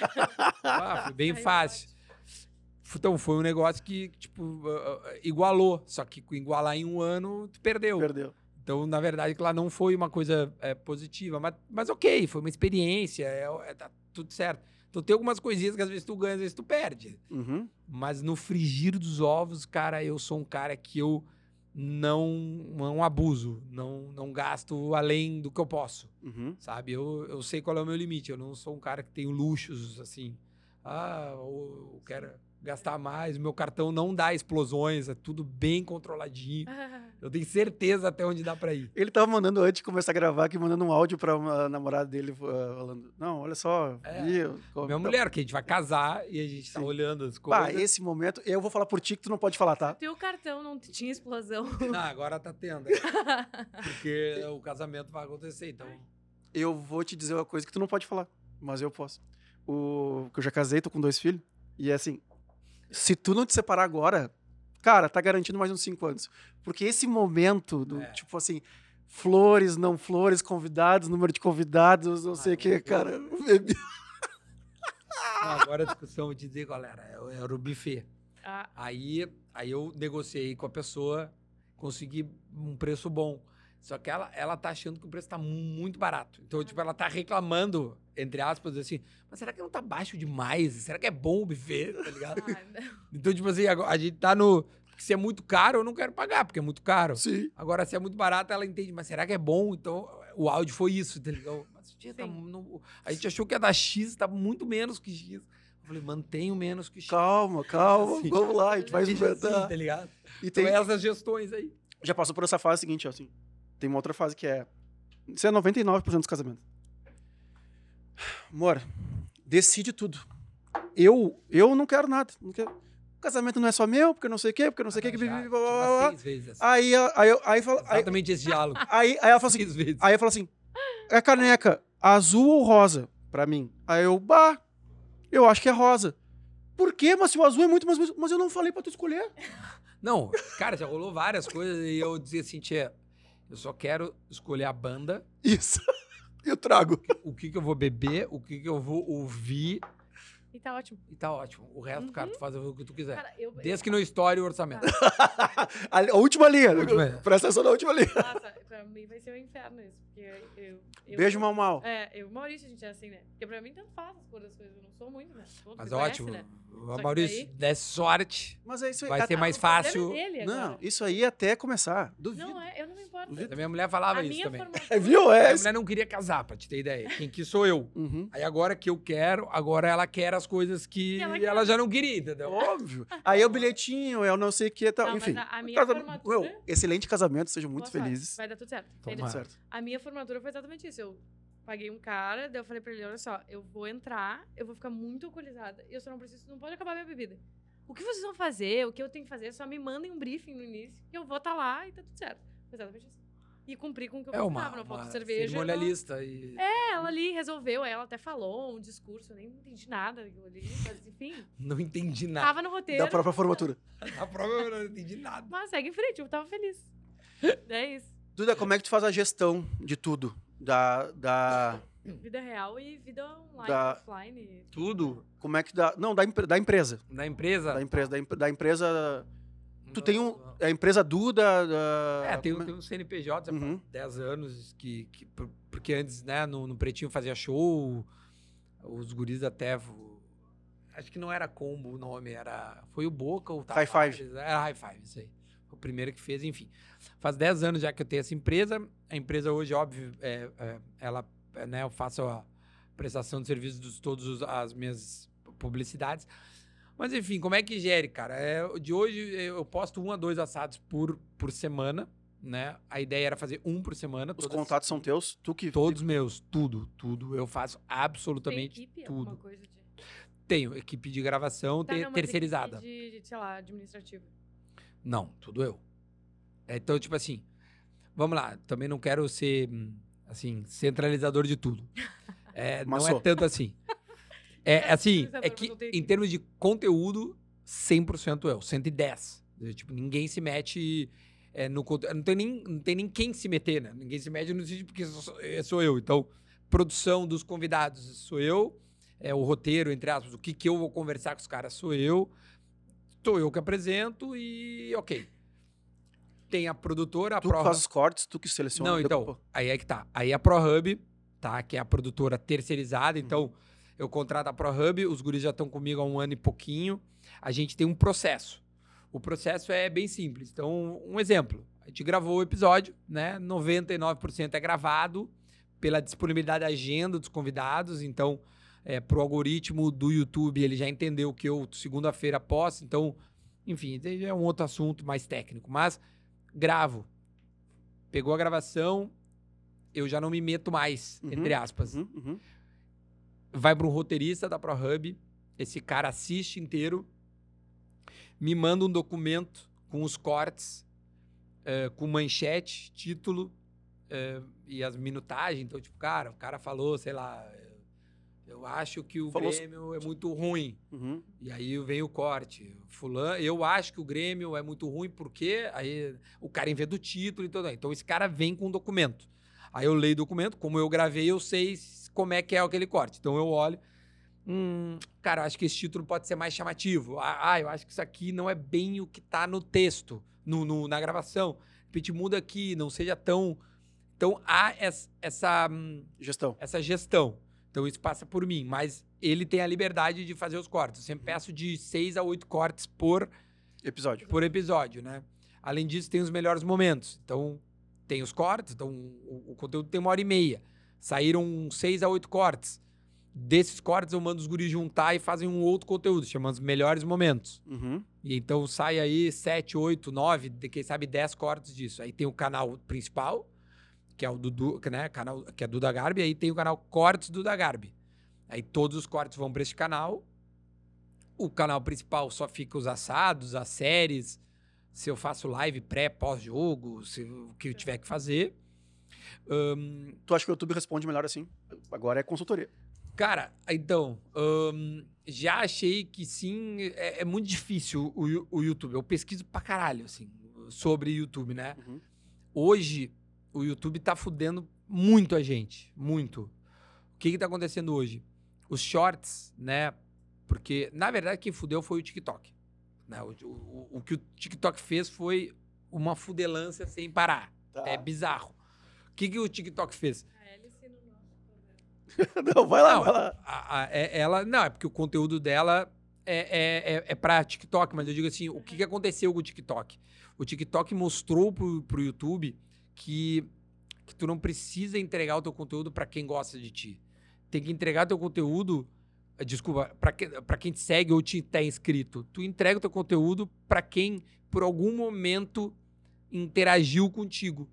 ah, foi bem Aí fácil. Então, foi um negócio que, tipo, ah, ah, igualou. Só que com igualar em um ano, tu perdeu. Perdeu. Então, na verdade, lá não foi uma coisa é, positiva. Mas, mas ok, foi uma experiência, é, é, tá tudo certo. Então, tem algumas coisinhas que às vezes tu ganha, às vezes tu perde. Uhum. Mas no frigir dos ovos, cara, eu sou um cara que eu não, não abuso, não, não gasto além do que eu posso, Uhum. sabe? Eu, eu sei qual é o meu limite. Eu não sou um cara que tem luxos assim. Ah, eu quero gastar mais. O meu cartão não dá explosões, é tudo bem controladinho. Eu tenho certeza até onde dá pra ir. Ele tava mandando antes de começar a gravar aqui, mandando um áudio pra uma namorada dele, uh, falando: Não, olha só, É, eu- Minha mulher, que a gente vai casar e a gente tá olhando as Pá, coisas. esse momento, eu vou falar por ti que tu não pode falar, tá? Teu cartão não tinha explosão. Não, agora tá tendo. Porque o casamento vai acontecer, então. Eu vou te dizer uma coisa que tu não pode falar, mas eu posso. O que eu já casei, tô com dois filhos, e é assim, se tu não te separar agora, cara, tá garantindo mais uns cinco anos. Porque esse momento do, É. tipo assim, flores, não flores, convidados, número de convidados, não sei o Ah, que, cara. bebi- Não, agora a discussão, vou te dizer qual era. Era o- Era o buffet. Ah, Aí, aí eu negociei com a pessoa, consegui um preço bom. Só que ela, ela tá achando que o preço tá mu- muito barato. Então, tipo, ela tá reclamando, entre aspas, assim, mas será que não tá baixo demais? Será que é bom o buffet? Tá ligado? ah. Então, tipo assim, agora a gente tá no. Se é muito caro, eu não quero pagar, porque é muito caro. Sim. Agora, se é muito barato, ela entende, mas será que é bom? Então, o áudio foi isso, tá ligado? Mas, tia, tá a gente achou que ia dar X, tá muito menos que X. Eu falei, mantenho menos que X. Calma, calma, Assim. vamos lá, a gente vai Deixa assim, experimentar. tá ligado? E Então, tem, essas gestões aí. já passou por essa fase seguinte, ó, assim. Tem uma outra fase que é. Isso é 99% dos casamentos. Amor, decide tudo. Eu, eu não quero nada. Não quero. O casamento não é só meu, porque não sei o quê, porque não sei o quê. que blá, tipo, blá, blá. seis vezes. assim. Aí, aí, eu- aí, fala- aí, Exatamente esse diálogo. aí, aí ela fala assim. Vezes. Aí eu falo assim: é caneca azul ou rosa pra mim? Aí eu, bah, eu acho que é rosa. Por quê? Mas se o azul é muito mais. Mas eu não falei pra tu escolher. Não, cara, já rolou várias coisas e eu dizia assim, tia, eu só quero escolher a banda, Isso. eu trago. o que que eu vou beber, o que que eu vou ouvir E tá ótimo. e tá ótimo. O resto, cara, tu faz o que tu quiser. Cara, eu. Desde que não estoure o orçamento. a, a última linha. Última. Presta atenção na última linha. Nossa, pra mim vai ser um inferno isso. Porque eu. eu Beijo, mal, mal. É, eu e o Maurício, a gente é assim, né? Porque pra mim tanto faz as coisas. Eu não sou muito, né? Todo Mas conhece, ótimo. né? Que Maurício, daí- desse sorte. Mas é isso aí. Vai a- ser mais fácil. É dele agora. Não, isso aí até começar. Duvido. Não, é, eu não me importo. Duvido. A minha mulher falava A isso minha também. formatura. Viu? É. Minha mulher não queria casar, pra te ter ideia. Quem quis sou eu. Uhum. Aí agora que eu quero, agora ela quer as coisas que Que ela ela, já não queria, entendeu? Óbvio. Aí é o bilhetinho, é o não sei o que. Tá, Não, mas enfim. a- a minha Casa- formatura- Meu, excelente casamento, sejam muito Boa sorte, felizes. Vai dar tudo certo. Ele- Certo. A minha formatura foi exatamente isso. Eu paguei um cara, daí eu falei pra ele, olha só, eu vou entrar, eu vou ficar muito alcoolizada. E eu só não preciso, não pode acabar minha bebida. O que vocês vão fazer, o que eu tenho que fazer, só me mandem um briefing no início, que eu vou estar lá e tá tudo certo. Foi exatamente isso. E cumpri com o que eu É uma, precisava, não falta cerveja. cerimonialista. E... É, ela ali resolveu, ela até falou um discurso, eu nem entendi nada daquilo ali, mas enfim, Não entendi nada. tava no roteiro. Da própria formatura. A prova eu não entendi nada. Mas segue em frente, eu tava feliz. É isso. Duda, como é que tu faz a gestão de tudo? Da. da Vida real e vida online, Da- offline. Tudo como é que dá. Não, da, empre- da empresa. da empresa. Da empresa. Da, em- da empresa. Tu tem um. Não- É a empresa Duda. Da, É, tem, como um- tem um CNPJ já Uhum. faz 10 anos, que, que, por- porque antes, né, no, no Pretinho fazia show, os guris até. vo- Acho que não era combo o nome, era. Foi o Boca ou High Five. Era High Five, isso aí. O primeiro que fez, enfim. Faz 10 anos já que eu tenho essa empresa. A empresa hoje, óbvio, é, é, ela, é, né, eu faço a prestação de serviços de todas as minhas publicidades. Mas enfim, como é que gere, cara? É, de hoje eu posto um a dois assados por, por semana, né? A ideia era fazer um por semana. Os todas- contatos são teus? Tu que. Todos meus, tudo, tudo. Eu faço Tem absolutamente equipe, tudo. alguma coisa de... Tenho equipe de gravação Tá, te- não, terceirizada. equipe De, de, sei lá, administrativo. Não, tudo eu. É, Então, tipo assim, vamos lá, também não quero ser, assim, centralizador de tudo. É, não é tanto assim. É assim, é que em termos de conteúdo, 100% eu, 110. Tipo, ninguém se mete é, no conteúdo. Não tem, nem, não tem nem quem se meter, né? Ninguém se mete no sentido porque sou, é, sou eu. Então, produção dos convidados sou eu. É, o roteiro, entre aspas, o que, que eu vou conversar com os caras sou eu. Sou eu que apresento e ok. Tem a produtora, a Tu que faz os cortes, tu que seleciona. não, então, aí é que tá. Aí a ProHub, tá? Que é a produtora terceirizada. Então, eu contrato a ProHub, os guris já estão comigo há um ano e pouquinho. A gente tem um processo. O processo é bem simples. Então, um exemplo. A gente gravou o episódio, né? 99% é gravado pela disponibilidade da agenda dos convidados. Então, é, pro algoritmo do YouTube, ele já entendeu que eu segunda-feira posto. Então, enfim, é um outro assunto mais técnico. Mas gravo. Pegou a gravação, eu já não me meto mais, Uhum, entre aspas. Uhum, uhum. Vai para um roteirista da ProHub, esse cara assiste inteiro, me manda um documento com os cortes, eh, com manchete, título eh, e as minutagens. Então, tipo, cara, o cara falou, sei lá, eu acho que o Falou- Grêmio é muito ruim. Uhum. E aí vem o corte. Fulano, eu acho que o Grêmio é muito ruim porque aí o cara inventa o título e tudo. Então esse cara vem com um documento. Aí eu leio o documento, como eu gravei, eu sei como é que é aquele corte. Então eu olho, hum, cara, eu acho que esse título pode ser mais chamativo. Ah, ah, eu acho que isso aqui não é bem o que tá no texto, no, no- na gravação. Repente muda aqui, não seja tão. Então há essa, essa, hum, Gestão. essa gestão. Então isso passa por mim, mas ele tem a liberdade de fazer os cortes. Eu Uhum. sempre peço de seis a oito cortes por, Episódio. por episódio, né? Além disso, tem os melhores momentos. Então, tem os cortes, então o, o conteúdo tem uma hora e meia. Saíram seis a oito cortes. Desses cortes, eu mando os guris juntar e fazem um outro conteúdo, chamando os melhores momentos. Uhum. E então sai aí sete, oito, nove, de- quem sabe dez cortes disso. Aí tem o canal principal, que é o Dudu, né, canal, que é Duda Garbi, aí tem o canal Cortes Duda Garbi. Aí todos os cortes vão para esse canal. O canal principal só fica os assados, as séries, se eu faço live pré, pós-jogo, se o que eu tiver que fazer. Ahn, Tu acha que o YouTube responde melhor assim? Agora é consultoria. Cara, então, ahn, já achei que sim, é, é muito difícil o, o YouTube. Eu pesquiso pra caralho, assim, sobre YouTube, né? Uhum. Hoje, o YouTube tá fudendo muito a gente, muito. O que que tá acontecendo hoje? Os shorts, né? Porque, na verdade, quem fudeu foi o TikTok. né? O, o- o que o TikTok fez foi uma fudelância sem parar. Tá. É bizarro. O que, que o TikTok fez? A Alice no nosso programa. Não, vai lá, Não, vai lá. A- a- é- ela, não, é porque o conteúdo dela é, é, é, é pra TikTok, mas eu digo assim, o que, que aconteceu com o TikTok? O TikTok mostrou pro, pro YouTube que, que tu não precisa entregar o teu conteúdo pra quem gosta de ti. Tem que entregar teu conteúdo, eh, desculpa, que, pra quem te segue ou te tem inscrito. Tu entrega o teu conteúdo pra quem, por algum momento, interagiu contigo.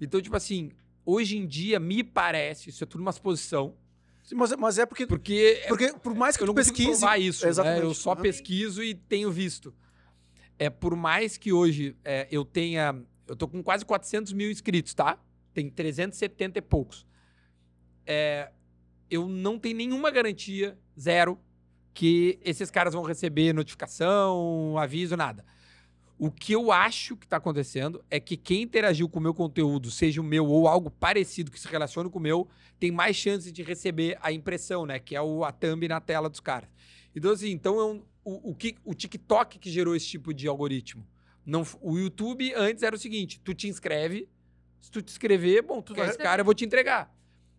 Então, tipo assim, hoje em dia, me parece, isso é tudo uma suposição, Sim, Mas, mas é porque, porque porque por mais que eu tu não pesquise. provar isso, Exatamente. né? Eu só pesquiso e tenho visto. É por mais que hoje é, eu tenha, eu tô com quase 400 mil inscritos, tá? Tem 370 e poucos. É, eu não tenho nenhuma garantia, zero, que esses caras vão receber notificação, aviso, nada. O que eu acho que está acontecendo é que quem interagiu com o meu conteúdo, seja o meu ou algo parecido que se relacione com o meu, tem mais chance de receber a impressão, né? Que é o, a thumb na tela dos caras. Então, assim, então é o, o, que, o TikTok que gerou esse tipo de algoritmo. Não, o YouTube antes era o seguinte: tu te inscreve, se tu te inscrever, bom, tu vai vai cara, eu vou te entregar.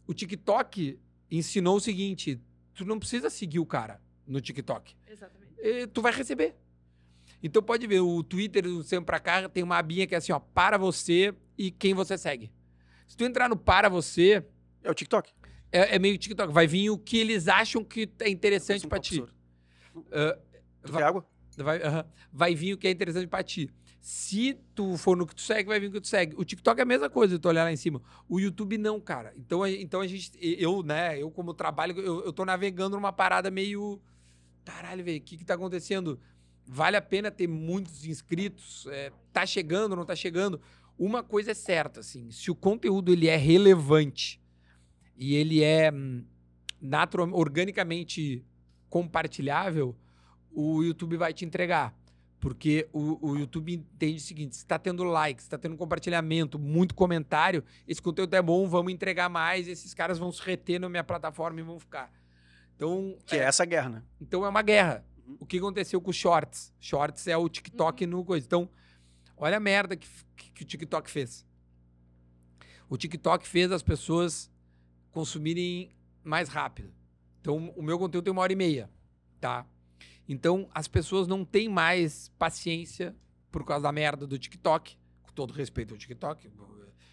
O TikTok ensinou o seguinte: tu não precisa seguir o cara no TikTok. Exatamente. Eh, tu vai receber. Então pode ver, o Twitter do Sempre Pra Cá tem uma abinha que é assim, ó, para você e quem você segue. Se tu entrar no para você, É o TikTok. é, é meio TikTok, vai vir o que eles acham que é interessante Um pra copo, ti. Ah, Tu vai, água? Vai, aham. Vai vir o que é interessante pra ti. Se tu for no que tu segue, vai vir o que tu segue. O TikTok é a mesma coisa, tu olhar lá em cima. O YouTube não, cara. Então, então a gente, eu, né, eu como trabalho, eu, eu tô navegando numa parada meio. Caralho, velho, o que que tá acontecendo? Vale a pena ter muitos inscritos? É, tá chegando, não tá chegando? Uma coisa é certa, assim, se o conteúdo ele é relevante e ele é hum, natural, organicamente compartilhável, o YouTube vai te entregar. Porque o, o YouTube entende o seguinte: se está tendo likes, está tendo compartilhamento, muito comentário, esse conteúdo é bom, vamos entregar mais, esses caras vão se reter na minha plataforma e vão ficar. Então, Que é essa guerra, né? então é uma guerra. Uhum. O que aconteceu com os shorts? Shorts é o TikTok no coisa. Então, olha a merda que, que, que o TikTok fez. O TikTok fez as pessoas consumirem mais rápido. Então, o meu conteúdo tem uma hora e meia, tá? Então, as pessoas não têm mais paciência por causa da merda do TikTok. Com todo respeito ao TikTok.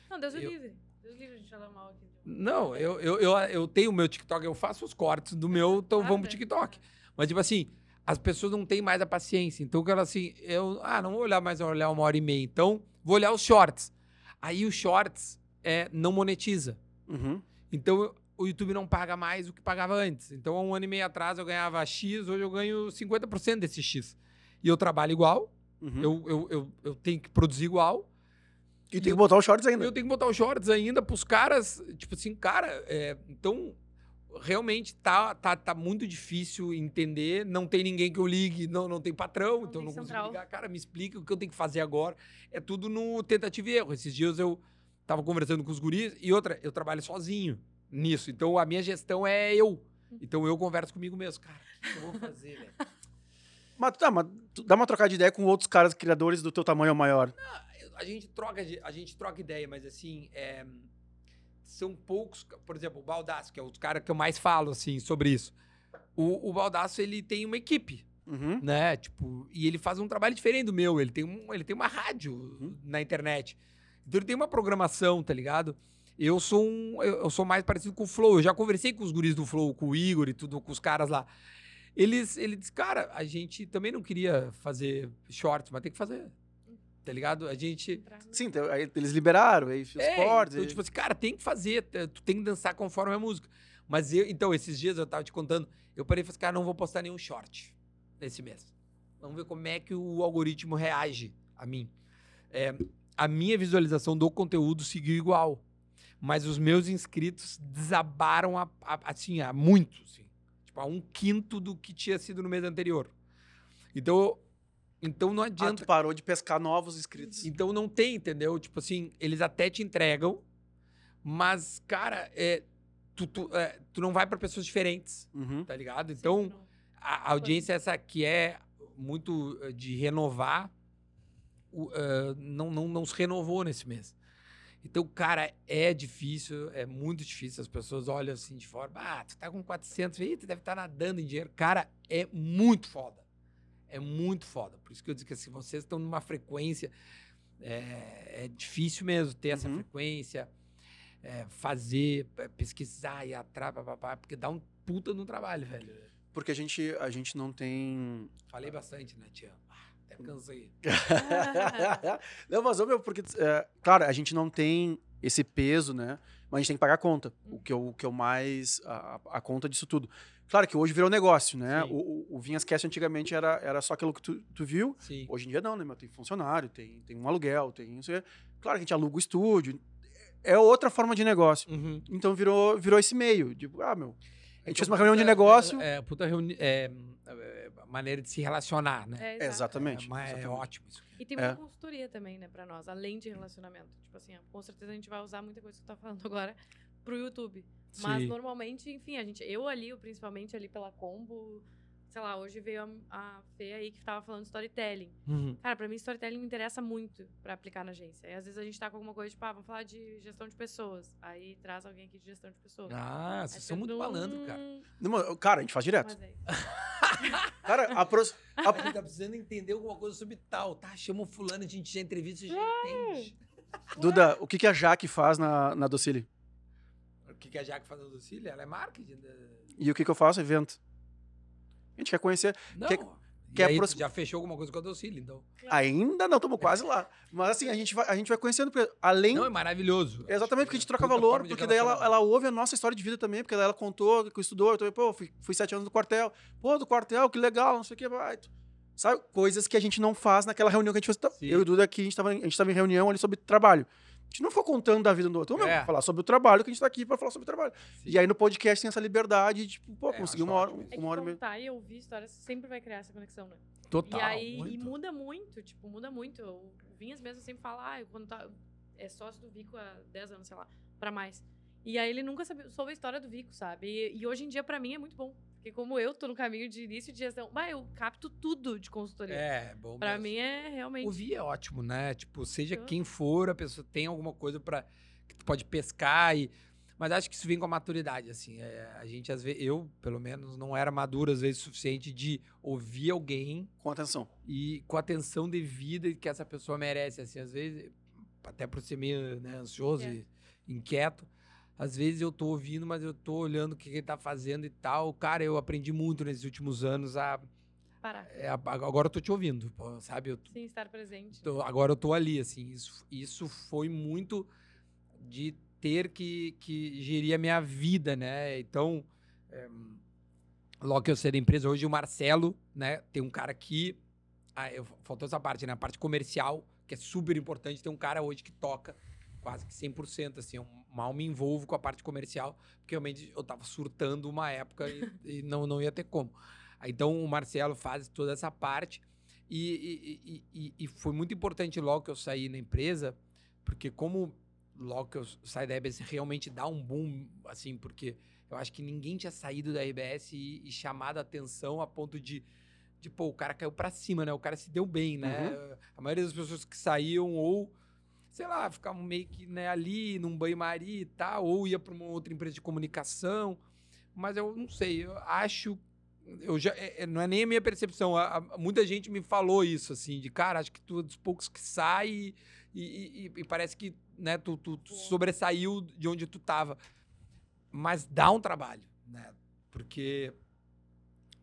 Não, Deus o Eu- livre. Deus o livre a gente falar mal aqui. Não, eu, eu, eu, eu tenho o meu TikTok, eu faço os cortes do meu, então Ah, vamos pro tá. TikTok. Mas, tipo assim, as pessoas não têm mais a paciência. Então, que ela assim, eu, ah, não vou olhar mais, vou olhar uma hora e meia. Então, vou olhar os shorts. Aí, os shorts é, não monetiza. Uhum. Então, eu- o YouTube não paga mais o que pagava antes. Então, há um ano e meio atrás eu ganhava X, hoje eu ganho 50% desse X. E eu trabalho igual, Uhum. eu, eu, eu, eu tenho que produzir igual. E tem que botar os shorts ainda. Eu tenho que botar os shorts ainda pros caras. Tipo assim, cara, é, então realmente tá, tá, tá muito difícil entender. Não tem ninguém que eu ligue, não, não tem patrão, Não então tem não consigo central. ligar. Cara, me explica o que eu tenho que fazer agora. É tudo no tentativa e erro. Esses dias eu tava conversando com os guris e outra, eu trabalho sozinho nisso. Então a minha gestão é eu. Então eu converso comigo mesmo. Cara, o que que eu vou fazer, velho? Mas, tá, mas dá uma trocada de ideia com outros caras criadores do teu tamanho ou maior. a gente troca a gente troca ideia, mas assim, é, são poucos, por exemplo, o Baldaço, que é o cara que eu mais falo assim sobre isso. O, o Baldaço, ele tem uma equipe, Uhum. né? Tipo, e ele faz um trabalho diferente do meu, ele tem um, ele tem uma rádio Uhum. na internet. Então ele tem uma programação, tá ligado? Eu sou um, eu, sou mais parecido com o Flow. Eu já conversei com os guris do Flow, com o Igor e tudo, com os caras lá. Eles, ele disse, cara, a gente também não queria fazer shorts, mas tem que fazer. Tá ligado? A gente. Sim, então, aí eles liberaram, aí os É, cortes. então, aí- tipo assim, cara, tem que fazer, tu tem que dançar conforme a música. Mas eu, então, esses dias eu tava te contando, eu parei e falei assim, cara, não vou postar nenhum short nesse mês. Vamos ver como é que o algoritmo reage a mim. É, a minha visualização do conteúdo seguiu igual. Mas os meus inscritos desabaram a, a- assim, a muito, assim. Tipo, a um quinto do que tinha sido no mês anterior. Então, então não Ah, adianta. tu parou de pescar novos inscritos. Então não tem, entendeu? Tipo assim, eles até te entregam, mas, cara, é, tu, tu, é, tu não vai pra pessoas diferentes, Uhum. tá ligado? Sim, Então, não. a, a audiência essa que é muito eh, de renovar, o, eh, não, não, não se renovou nesse mês. Então, cara, é difícil, é muito difícil. As pessoas olham assim de fora, ah, tu tá com 400, Ih, tu deve estar nadando em dinheiro. Cara, é muito foda. É muito foda. Por isso que eu digo que assim, vocês estão numa frequência, é, é difícil mesmo ter essa Uhum. frequência, é, fazer, pe- pesquisar e atrás, papapá, porque dá um puta no trabalho, velho. Porque a gente, a gente não tem. Falei bastante, né, tia? Até cansei. não, mas, meu, porque, é, claro, a gente não tem esse peso, né? Mas a gente tem que pagar a conta. O que eu, o que eu mais. A, a- conta disso tudo. Claro que hoje virou negócio, né? Sim. O, o, o Vinhas Cast antigamente era, era só aquilo que tu, tu viu. Sim. Hoje em dia não, né? Meu? Tem funcionário, tem, tem um aluguel, tem isso. aí. Claro que a gente aluga o estúdio. É outra forma de negócio. Uhum. Então virou, virou esse meio. Tipo, ah, meu. A gente fez uma reunião de negócio. É, é, puta reuni é, é, maneira de se relacionar, né? É, exato. Exatamente. É, mas é ótimo isso. E tem É. muita consultoria também, né, pra nós, além de relacionamento. Tipo assim, com certeza a gente vai usar muita coisa que tu tá falando agora pro YouTube. Mas Sim. normalmente, enfim, a gente, eu ali, principalmente ali pela combo, sei lá, hoje veio a, a Fê aí que tava falando storytelling. Uhum. Cara, pra mim storytelling me interessa muito pra aplicar na agência. E às vezes a gente tá com alguma coisa, tipo, ah, vamos falar de gestão de pessoas. Aí traz alguém aqui de gestão de pessoas. Ah, Aí vocês são muito malandro, cara. Não, mas, cara, a gente faz direto. É. Cara, a pros- A gente tá precisando entender alguma coisa sobre tal, tá? Chama o fulano, a gente já entrevista, a gente entende. Duda, o que, que a Jaque faz na, na Docile? O que, que a Jaque faz na Lucília? Ela é marketing. né? E o que, que eu faço? Evento. A gente quer conhecer. Não. Quer- e quer aí, aproxim- já fechou alguma coisa com a Docília, então. Ainda não, estamos quase lá. Mas assim, a gente vai, a gente vai conhecendo, porque além. Não, é maravilhoso. Exatamente, porque a gente troca valor, porque daí ela, ela ouve a nossa história de vida também, porque daí ela contou que estudou, então, pô, fui, fui sete anos no quartel. Pô, do quartel, que legal, não sei o que. Vai. Sabe? Coisas que a gente não faz naquela reunião que a gente fez. Sim. Eu e o Duda aqui, a gente estava a gente tava em reunião ali sobre trabalho. A gente não ficou contando da vida do outro. Vamos É. falar sobre o trabalho, que a gente tá aqui para falar sobre o trabalho. Sim. E aí no podcast tem essa liberdade, de, tipo, pô, É, conseguir uma hora. É uma hora e meia. contar e ouvir histórias sempre vai criar essa conexão, né? Total. e aí, muito. e muda muito, tipo, muda muito. O Vinhas mesmo sempre fala, ah, eu quando tá, é sócio do Vico há 10 anos, sei lá, pra mais. E aí ele nunca sabe, soube a história do Vico, sabe? E, e hoje em dia, pra mim, é muito bom. Porque como eu tô no caminho de início de gestão, bah, eu capto tudo de consultoria. É, bom pra mesmo. mim é realmente. Ouvir é ótimo, né? Tipo, seja Eu- quem for, a pessoa tem alguma coisa para que tu pode pescar e Mas acho que isso vem com a maturidade, assim. É, a gente, às vezes, eu, pelo menos, não era maduro, às vezes, o suficiente de ouvir alguém Com atenção. e com a atenção devida que essa pessoa merece, assim. Às vezes, até por ser meio né, ansioso É. e inquieto, às vezes eu tô ouvindo, mas eu tô olhando o que ele tá fazendo e tal. Cara, eu aprendi muito nesses últimos anos a... Parar. é, agora eu tô te ouvindo, sabe? Eu Sim, estar presente. Tô- agora eu tô ali, assim. Isso, isso foi muito de ter que, que gerir a minha vida, né? Então, é, logo que eu saí da empresa, hoje o Marcelo, né? Tem um cara aqui. Ah, eu, faltou essa parte, né? A parte comercial, que é super importante. Tem um cara hoje que toca quase que 100%, assim. Eu mal me envolvo com a parte comercial, porque realmente eu tava surtando uma época e, e não, não ia ter como. Então, o Marcelo faz toda essa parte. E, e- e- foi muito importante logo que eu saí na empresa, porque como logo que eu saí da RBS realmente dá um boom, assim, porque eu acho que ninguém tinha saído da RBS e, e chamado a atenção a ponto de, de, pô, o cara caiu pra cima, né? O cara se deu bem, né? A maioria das pessoas que saíam ou, sei lá, ficavam meio que né, ali num banho-maria e tal, ou ia pra uma outra empresa de comunicação. Mas eu não sei, eu acho eu já é- é- não é nem a minha percepção. a- a- muita gente me falou isso, assim, de cara, acho que tu é dos poucos que sai e, e- e- e parece que né, tu, tu- tu sobressaiu de onde tu tava. Mas dá um trabalho, né? Porque,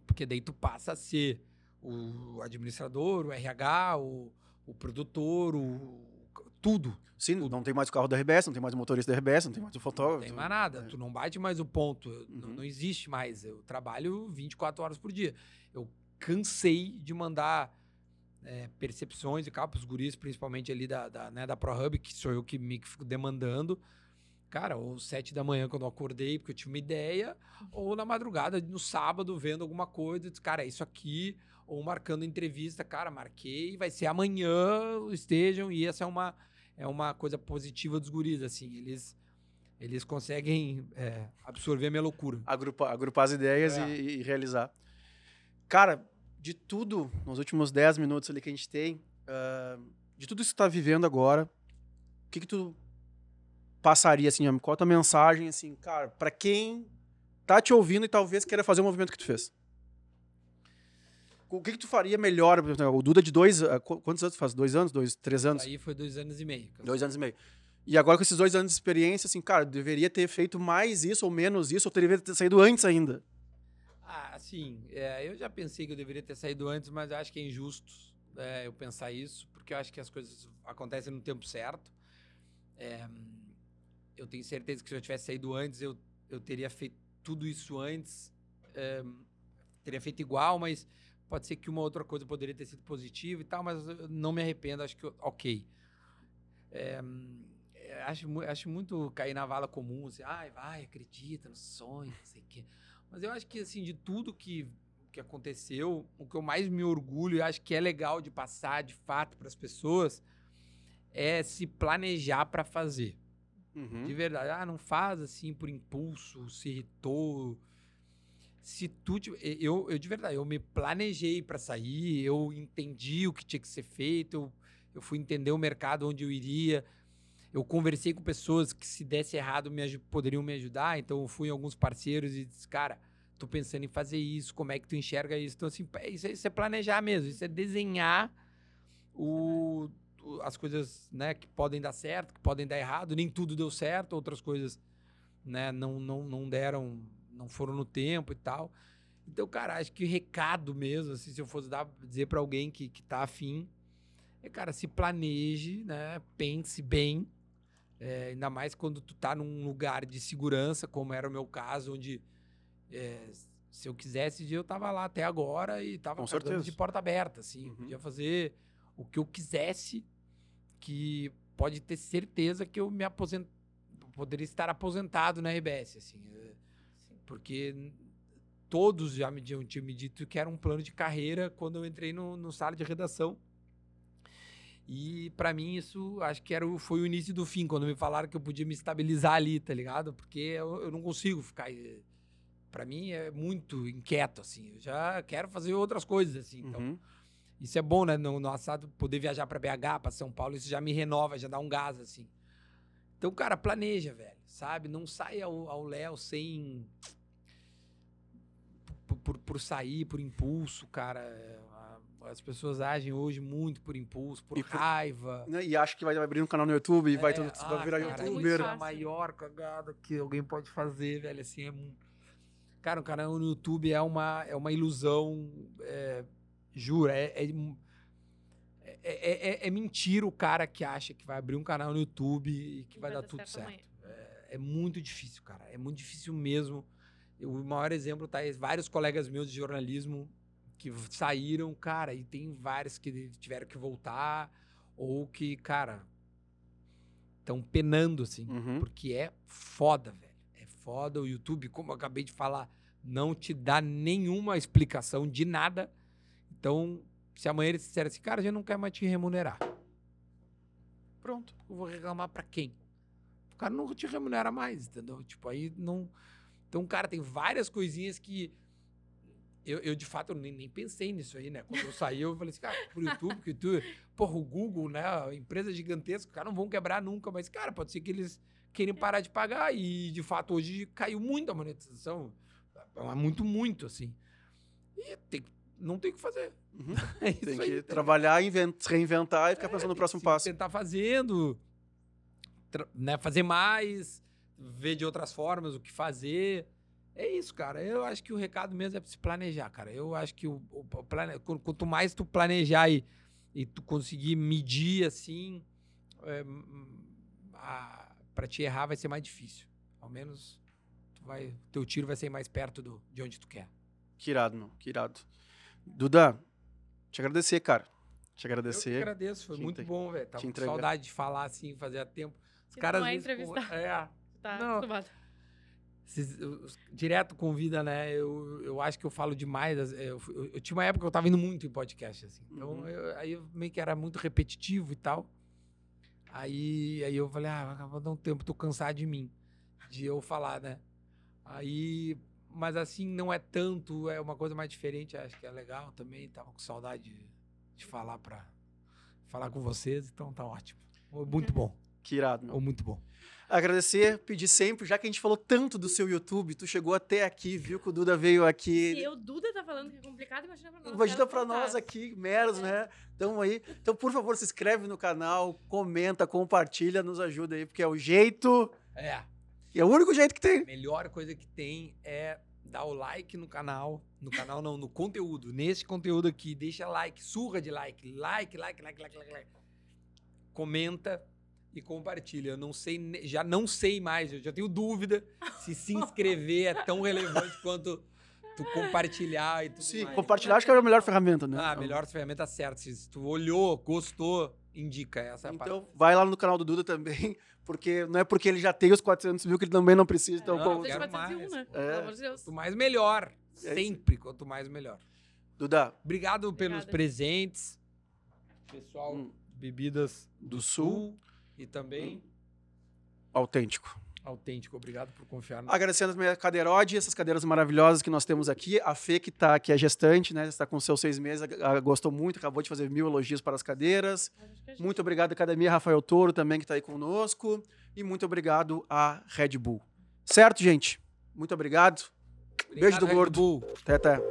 porque daí tu passa a ser o administrador, o RH, o, o produtor, o, tudo. Sim, não tem mais o carro da RBS, não tem mais o motorista da RBS, não tem mais o Não fotógrafo. tem mais nada. é. Tu não bate mais o ponto. Não, Uhum. não existe mais. Eu trabalho 24 horas por dia. Eu cansei de mandar é, percepções e tal pros guris, principalmente ali da, da, né, da ProHub, que sou eu que me que fico demandando. Cara, ou sete da manhã quando eu acordei, porque eu tinha uma ideia, ou na madrugada, no sábado, vendo alguma coisa, cara, é isso aqui, ou marcando entrevista, cara, marquei, vai ser amanhã, estejam, e essa é uma, é uma coisa positiva dos guris, assim, eles, eles conseguem é, absorver a minha loucura. agrupar, agrupar as ideias É. e, e realizar. Cara, de tudo, nos últimos 10 minutos ali que a gente tem, ah, de tudo isso que tu tá vivendo agora, o que que tu passaria, assim, qual a tua mensagem, assim, cara, pra quem tá te ouvindo e talvez queira fazer o movimento que tu fez? O que que tu faria melhor? O Duda de dois, qu- quantos anos faz? Dois anos? Dois, três anos? Aí foi dois anos e meio. Dois anos e meio. E agora com esses dois anos de experiência, assim, cara, deveria ter feito mais isso ou menos isso, ou deveria ter saído antes ainda. Ah, assim, é, eu já pensei que eu deveria ter saído antes, mas eu acho que é injusto é, eu pensar isso, porque eu acho que as coisas acontecem no tempo certo. É, eu tenho certeza que se eu tivesse saído antes, eu, eu teria feito tudo isso antes. é, teria feito igual, mas pode ser que uma outra coisa poderia ter sido positiva e tal, mas não me arrependo, acho que ok. É, é, acho, acho muito cair na vala comum, assim, ai, vai, acredita no sonho, não sei o quê. Mas eu acho que, assim, de tudo que, que aconteceu, o que eu mais me orgulho e acho que é legal de passar, de fato, para as pessoas, é se planejar para fazer. Uhum. De verdade. Ah, não faz assim por impulso, se irritou. Se tu. Eu, eu de verdade, eu me planejei para sair, eu entendi o que tinha que ser feito, eu, eu fui entender o mercado onde eu iria. Eu conversei com pessoas que, se desse errado, me, poderiam me ajudar. Então, eu fui em alguns parceiros e disse, cara, tô pensando em fazer isso, como é que tu enxerga isso? Então, assim, é- isso é, isso é planejar mesmo, isso é desenhar o- as coisas né, que podem dar certo, que podem dar errado. Nem tudo deu certo, outras coisas né, não, não, não deram, não foram no tempo e tal. Então, cara, acho que o recado mesmo, assim, se eu fosse dar, dizer para alguém que, que tá afim, é, cara, se planeje, né? Pense bem. é, ainda mais quando tu tá num lugar de segurança, como era o meu caso, onde é, se eu quisesse, eu tava lá até agora e tava Com certeza. de porta aberta, assim. Uhum. Podia fazer o que eu quisesse, que pode ter certeza que eu me aposent... poderia estar aposentado na RBS, assim. é, Porque todos já me tinham, tinham me dito que era um plano de carreira quando eu entrei no, no sala de redação. E pra mim isso acho que era o, foi o início do fim, quando me falaram que eu podia me estabilizar ali, tá ligado? Porque eu, eu não consigo ficar. eh, Pra mim é muito inquieto, assim. Eu já quero fazer outras coisas, assim. Então, Uhum. isso é bom, né? No, no assado, poder viajar para BH, para São Paulo, isso já me renova, já dá um gás, assim. Então, cara, planeja, velho, sabe? Não saia ao ao Léo sem. Por, por, sair, por impulso, cara. É, As pessoas agem hoje muito por impulso, por E por- raiva. Né? E acha que vai abrir um canal no YouTube e vai, É, tudo, ah, vai virar cara, youtuber. é a maior cagada que alguém pode fazer, velho. Assim, é mu- Cara, um canal no YouTube é uma, é uma ilusão. É, jura, é, é, é, é- é- é mentira o cara que acha que vai abrir um canal no YouTube e que vai, dar tudo certo. amanhã. É, é muito difícil, cara. É muito difícil mesmo. O maior exemplo tá vários colegas meus de jornalismo que saíram, cara, e tem vários que tiveram que voltar ou que, cara, estão penando assim, Uhum. porque é foda, velho. É foda o YouTube, como eu acabei de falar, não te dá nenhuma explicação de nada. Então, se amanhã eles disserem assim, cara, a gente não quer mais te remunerar. Pronto, eu vou reclamar pra quem? O cara não te remunera mais, entendeu? Tipo, aí não. Então, cara, tem várias coisinhas que. Eu, eu, de fato, eu nem, nem pensei nisso aí, né? Quando eu saí, eu falei assim, cara, pro YouTube, que tu. Porra, o Google, né? a Empresa gigantesca, os caras não vão quebrar nunca, mas, cara, pode ser que eles queiram parar de pagar. E, de fato, hoje caiu muito a monetização. É Muito, muito, assim. E tem, que- não tem o que fazer. Uhum. É isso Tem aí, que tá trabalhar, inven- se reinventar e ficar é, pensando no próximo passo. Tentar fazendo, né, fazer mais, ver de outras formas o que fazer. É isso, cara. Eu acho que o recado mesmo é se planejar, cara. Eu acho que o, o- plane... qu- quanto mais tu planejar e, e tu conseguir medir assim, é, a- pra te errar vai ser mais difícil. Ao menos tu vai, teu tiro vai ser mais perto do, de onde tu quer. Que irado, meu. Que irado. Duda, te agradecer, cara. Te Eu que agradecer. agradeço, foi te muito bom, velho. Tava com saudade de falar assim, fazia tempo. Os caras não é entrevistar. É, Tá Não. acostumado. Os- direto convida, né? Eu, eu acho que eu falo demais. as- Eu, eu- eu tinha uma época que eu tava indo muito em podcast, assim. Então, Uhum. eu- aí eu meio que era muito repetitivo e tal. Aí, aí eu falei, ah, vou dar um tempo, tô cansado de mim, de eu falar, né? Aí, mas assim, não é tanto, é uma coisa mais diferente, acho que é legal também. Tava com saudade de, de falar pra falar com vocês, então tá ótimo. Muito bom, Que irado, meu. ou muito bom. Agradecer, pedir sempre, já que a gente falou tanto do seu YouTube, tu chegou até aqui, viu que o Duda veio aqui. Se o Duda tá falando que é complicado, imagina pra nós. Imagina pra nós aqui, meros, né? Tamo aí. Então, por favor, se inscreve no canal, comenta, compartilha, nos ajuda aí, porque é o jeito, É. é o único jeito que tem. melhor coisa que tem é dar o like no canal. No canal não, no conteúdo. Nesse conteúdo aqui, deixa like, surra de like. Like, like, like, like, like, like. Comenta e compartilha. Eu não sei, já não sei mais, eu já tenho dúvida se se inscrever é tão relevante quanto tu compartilhar e tudo Sim, mais. compartilhar acho que é a melhor ferramenta, né? Ah, melhor ferramenta certa. Se tu olhou, gostou, indica. Essa é a Então, vai lá no canal do Duda também, porque não é porque ele já tem os 400 mil que ele também não precisa. Então, Não, deixa quero 401, mais. né? É. Pelo amor de Deus. Quanto mais melhor. É. Sempre, quanto mais melhor. Duda, Obrigado pelos Obrigada. presentes. Pessoal, Hum. bebidas do Sul, e também autêntico. autêntico. Obrigado por confiar no Agradecendo a minha cadeirode, essas cadeiras maravilhosas que nós temos aqui. A Fê, que tá aqui, é gestante, né? Está com seus seis meses, gostou muito, acabou de fazer mil elogios para as cadeiras. Gente- Muito obrigado, Academia Rafael Toro, também, que está aí conosco. E muito obrigado à Red Bull. Certo, gente? Muito obrigado. Beijo do Red gordo. Bull. Até, até.